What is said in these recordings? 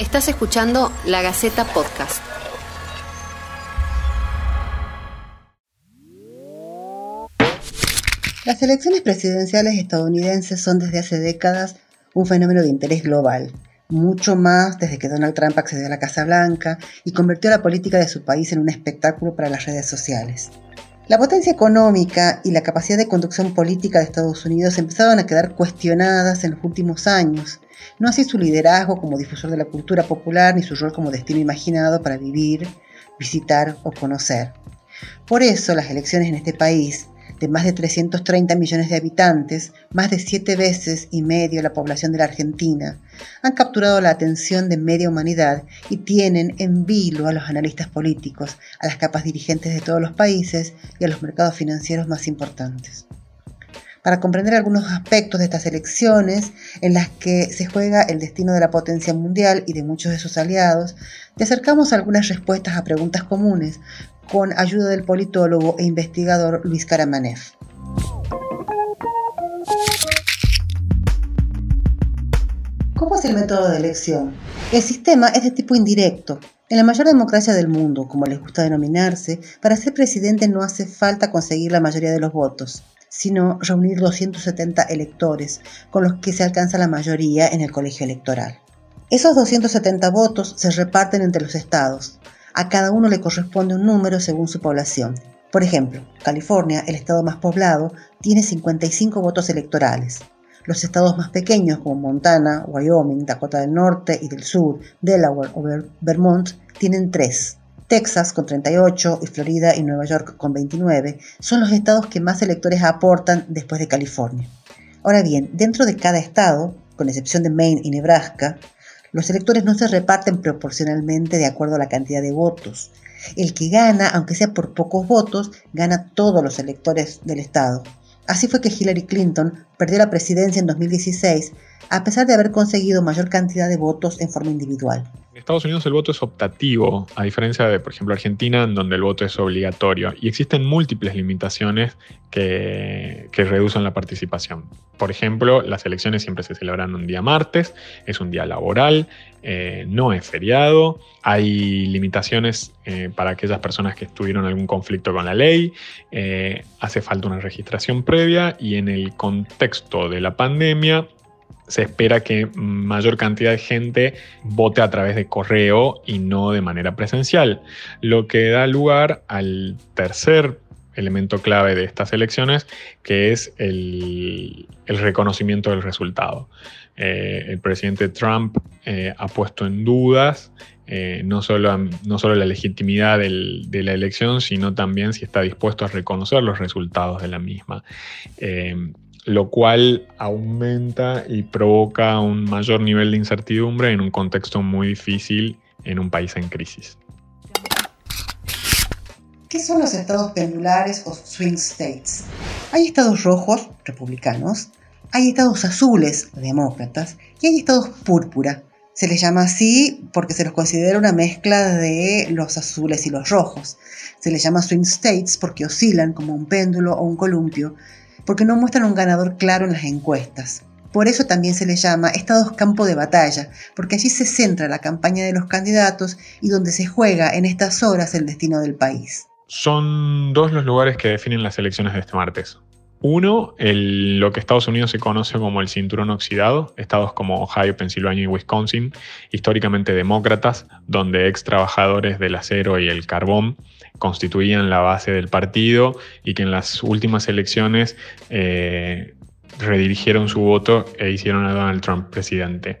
Estás escuchando La Gaceta Podcast. Las elecciones presidenciales estadounidenses son desde hace décadas un fenómeno de interés global, mucho más desde que Donald Trump accedió a la Casa Blanca y convirtió la política de su país en un espectáculo para las redes sociales. La potencia económica y la capacidad de conducción política de Estados Unidos empezaron a quedar cuestionadas en los últimos años, no así su liderazgo como difusor de la cultura popular ni su rol como destino imaginado para vivir, visitar o conocer. Por eso las elecciones en este país de más de 330 millones de habitantes, más de siete veces y medio la población de la Argentina, han capturado la atención de media humanidad y tienen en vilo a los analistas políticos, a las capas dirigentes de todos los países y a los mercados financieros más importantes. Para comprender algunos aspectos de estas elecciones, en las que se juega el destino de la potencia mundial y de muchos de sus aliados, te acercamos algunas respuestas a preguntas comunes, con ayuda del politólogo e investigador Luis Karamanef. ¿Cómo es el método de elección? El sistema es de tipo indirecto. En la mayor democracia del mundo, como les gusta denominarse, para ser presidente no hace falta conseguir la mayoría de los votos, sino reunir 270 electores, con los que se alcanza la mayoría en el colegio electoral. Esos 270 votos se reparten entre los estados, a cada uno le corresponde un número según su población. Por ejemplo, California, el estado más poblado, tiene 55 votos electorales. Los estados más pequeños como Montana, Wyoming, Dakota del Norte y del Sur, Delaware o Vermont tienen 3. Texas con 38 y Florida y Nueva York con 29 son los estados que más electores aportan después de California. Ahora bien, dentro de cada estado, con excepción de Maine y Nebraska, los electores no se reparten proporcionalmente de acuerdo a la cantidad de votos. El que gana, aunque sea por pocos votos, gana todos los electores del Estado. Así fue que Hillary Clinton perdió la presidencia en 2016 a pesar de haber conseguido mayor cantidad de votos en forma individual. En Estados Unidos el voto es optativo, a diferencia de, por ejemplo, Argentina, en donde el voto es obligatorio. Y existen múltiples limitaciones que, reducen la participación. Por ejemplo, las elecciones siempre se celebran un día martes, es un día laboral, eh, no es feriado, hay limitaciones eh, para aquellas personas que tuvieron algún conflicto con la ley, eh, hace falta una registración previa y en el contexto de la pandemia se espera que mayor cantidad de gente vote a través de correo y no de manera presencial, lo que da lugar al tercer elemento clave de estas elecciones, que es el, reconocimiento del resultado. Eh, el presidente Trump eh, ha puesto en dudas eh, no, solo, no, solo, la legitimidad de la elección, sino también si está dispuesto a reconocer los resultados de la misma lo cual aumenta y provoca un mayor nivel de incertidumbre en un contexto muy difícil en un país en crisis. ¿Qué son los estados pendulares o swing states? Hay estados rojos, republicanos, hay estados azules, demócratas, y hay estados púrpura. Se les llama así porque se los considera una mezcla de los azules y los rojos. Se les llama swing states porque oscilan como un péndulo o un columpio porque no muestran un ganador claro en las encuestas. Por eso también se les llama estados campo de batalla, porque allí se centra la campaña de los candidatos y donde se juega en estas horas el destino del país. Son dos los lugares que definen las elecciones de este martes. Uno, lo que Estados Unidos se conoce como el cinturón oxidado, estados como Ohio, Pensilvania y Wisconsin, históricamente demócratas, donde ex trabajadores del acero y el carbón constituían la base del partido y que en las últimas elecciones eh, redirigieron su voto e hicieron a Donald Trump presidente.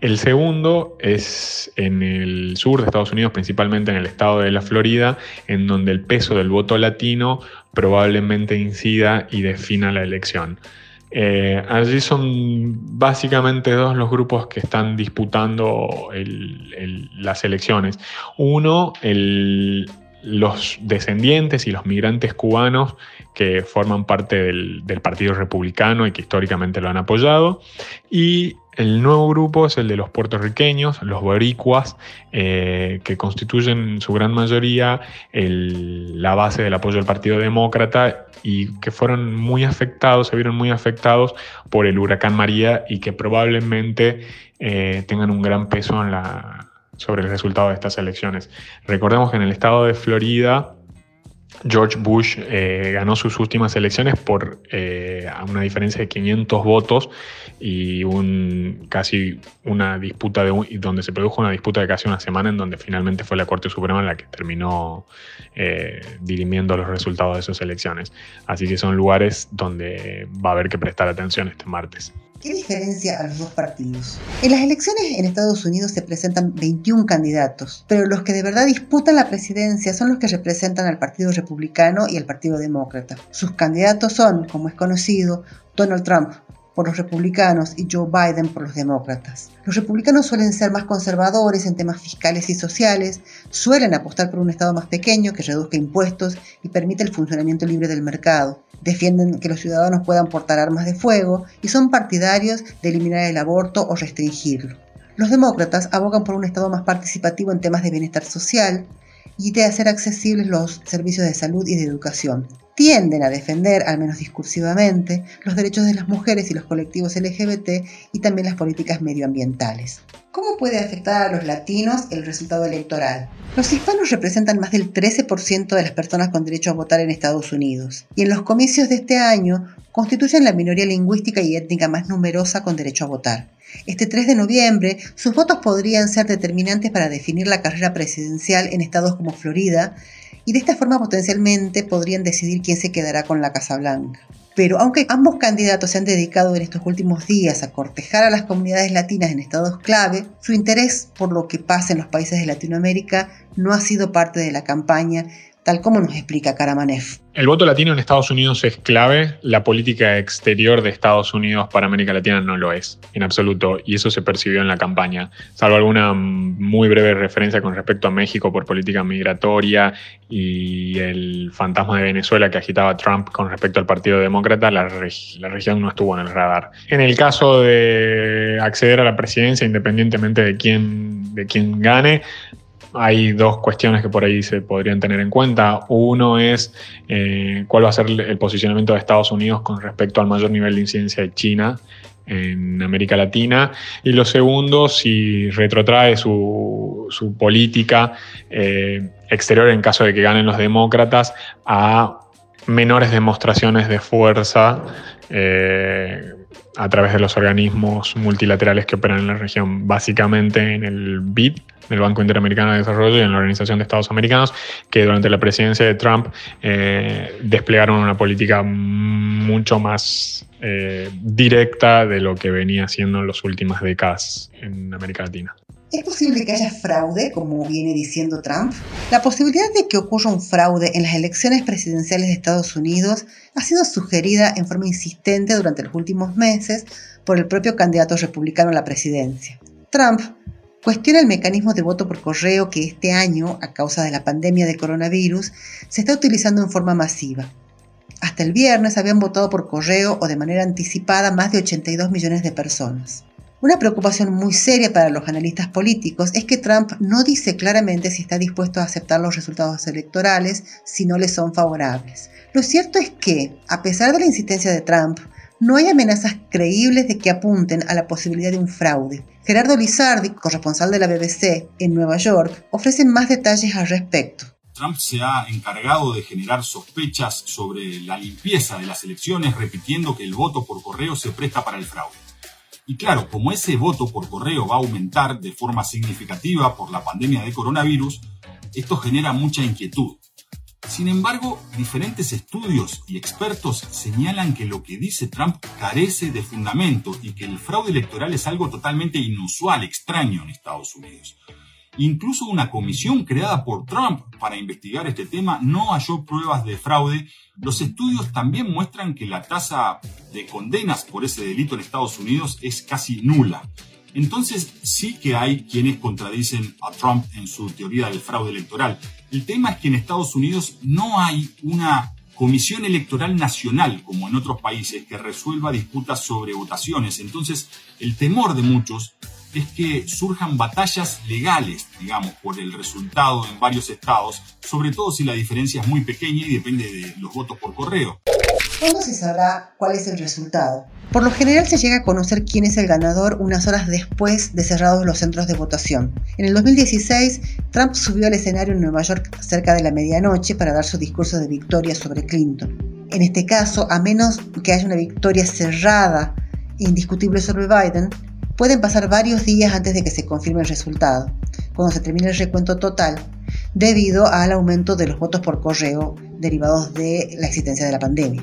El segundo es en el sur de Estados Unidos, principalmente en el estado de la Florida, en donde el peso del voto latino probablemente incida y defina la elección. Eh, allí son básicamente dos los grupos que están disputando las elecciones. Uno, los descendientes y los migrantes cubanos que forman parte del, Partido Republicano y que históricamente lo han apoyado, y El nuevo grupo es el de los puertorriqueños, los boricuas, eh, que constituyen en su gran mayoría la base del apoyo del Partido Demócrata y que fueron muy afectados, se vieron muy afectados por el huracán María y que probablemente eh, tengan un gran peso sobre el resultado de estas elecciones. Recordemos que en el estado de Florida, George Bush eh, ganó sus últimas elecciones por eh, una diferencia de 500 votos y un, casi una disputa de donde se produjo una disputa de casi una semana en donde finalmente fue la Corte Suprema la que terminó eh, dirimiendo los resultados de esas elecciones. Así que son lugares donde va a haber que prestar atención este martes. ¿Qué diferencia a los dos partidos? En las elecciones en Estados Unidos se presentan 21 candidatos, pero los que de verdad disputan la presidencia son los que representan al Partido Republicano y al Partido Demócrata. Sus candidatos son, como es conocido, Donald Trump, por los republicanos y Joe Biden por los demócratas. Los republicanos suelen ser más conservadores en temas fiscales y sociales, suelen apostar por un Estado más pequeño que reduzca impuestos y permite el funcionamiento libre del mercado. Defienden que los ciudadanos puedan portar armas de fuego y son partidarios de eliminar el aborto o restringirlo. Los demócratas abogan por un Estado más participativo en temas de bienestar social y de hacer accesibles los servicios de salud y de educación tienden a defender, al menos discursivamente, los derechos de las mujeres y los colectivos LGBT y también las políticas medioambientales. ¿Cómo puede afectar a los latinos el resultado electoral? Los hispanos representan más del 13% de las personas con derecho a votar en Estados Unidos y en los comicios de este año constituyen la minoría lingüística y étnica más numerosa con derecho a votar. Este 3 de noviembre, sus votos podrían ser determinantes para definir la carrera presidencial en estados como Florida, y de esta forma potencialmente podrían decidir quién se quedará con la Casa Blanca. Pero aunque ambos candidatos se han dedicado en estos últimos días a cortejar a las comunidades latinas en estados clave, su interés por lo que pasa en los países de Latinoamérica no ha sido parte de la campaña, tal como nos explica Karamanef. El voto latino en Estados Unidos es clave, la política exterior de Estados Unidos para América Latina no lo es, en absoluto, y eso se percibió en la campaña, salvo alguna muy breve referencia con respecto a México por política migratoria y el fantasma de Venezuela que agitaba Trump con respecto al Partido Demócrata, la, la región no estuvo en el radar. En el caso de acceder a la presidencia, independientemente de quién, de quién gane, hay dos cuestiones que por ahí se podrían tener en cuenta. Uno es eh, cuál va a ser el posicionamiento de Estados Unidos con respecto al mayor nivel de incidencia de China en América Latina. Y lo segundo, si retrotrae su, política eh, exterior en caso de que ganen los demócratas a menores demostraciones de fuerza eh, a través de los organismos multilaterales que operan en la región, básicamente en el BID, el Banco Interamericano de Desarrollo y en la Organización de Estados Americanos, que durante la presidencia de Trump eh, desplegaron una política mucho más eh, directa de lo que venía haciendo en las últimas décadas en América Latina. ¿Es posible que haya fraude, como viene diciendo Trump? La posibilidad de que ocurra un fraude en las elecciones presidenciales de Estados Unidos ha sido sugerida en forma insistente durante los últimos meses por el propio candidato republicano a la presidencia. Trump cuestiona el mecanismo de voto por correo que este año, a causa de la pandemia de coronavirus, se está utilizando en forma masiva. Hasta el viernes habían votado por correo o de manera anticipada más de 82 millones de personas. Una preocupación muy seria para los analistas políticos es que Trump no dice claramente si está dispuesto a aceptar los resultados electorales si no le son favorables. Lo cierto es que, a pesar de la insistencia de Trump, no hay amenazas creíbles de que apunten a la posibilidad de un fraude. Gerardo Lizardi, corresponsal de la BBC en Nueva York, ofrece más detalles al respecto. Trump se ha encargado de generar sospechas sobre la limpieza de las elecciones, repitiendo que el voto por correo se presta para el fraude. Y claro, como ese voto por correo va a aumentar de forma significativa por la pandemia de coronavirus, esto genera mucha inquietud. Sin embargo, diferentes estudios y expertos señalan que lo que dice Trump carece de fundamento y que el fraude electoral es algo totalmente inusual, extraño en Estados Unidos. Incluso una comisión creada por Trump para investigar este tema no halló pruebas de fraude. Los estudios también muestran que la tasa de condenas por ese delito en Estados Unidos es casi nula. Entonces sí que hay quienes contradicen a Trump en su teoría del fraude electoral. El tema es que en Estados Unidos no hay una comisión electoral nacional, como en otros países, que resuelva disputas sobre votaciones. Entonces, el temor de muchos es que surjan batallas legales, digamos, por el resultado en varios estados, sobre todo si la diferencia es muy pequeña y depende de los votos por correo. ¿Cuándo se sabrá cuál es el resultado? Por lo general se llega a conocer quién es el ganador unas horas después de cerrados los centros de votación. En el 2016, Trump subió al escenario en Nueva York cerca de la medianoche para dar su discurso de victoria sobre Clinton. En este caso, a menos que haya una victoria cerrada e indiscutible sobre Biden, pueden pasar varios días antes de que se confirme el resultado, cuando se termine el recuento total, debido al aumento de los votos por correo derivados de la existencia de la pandemia.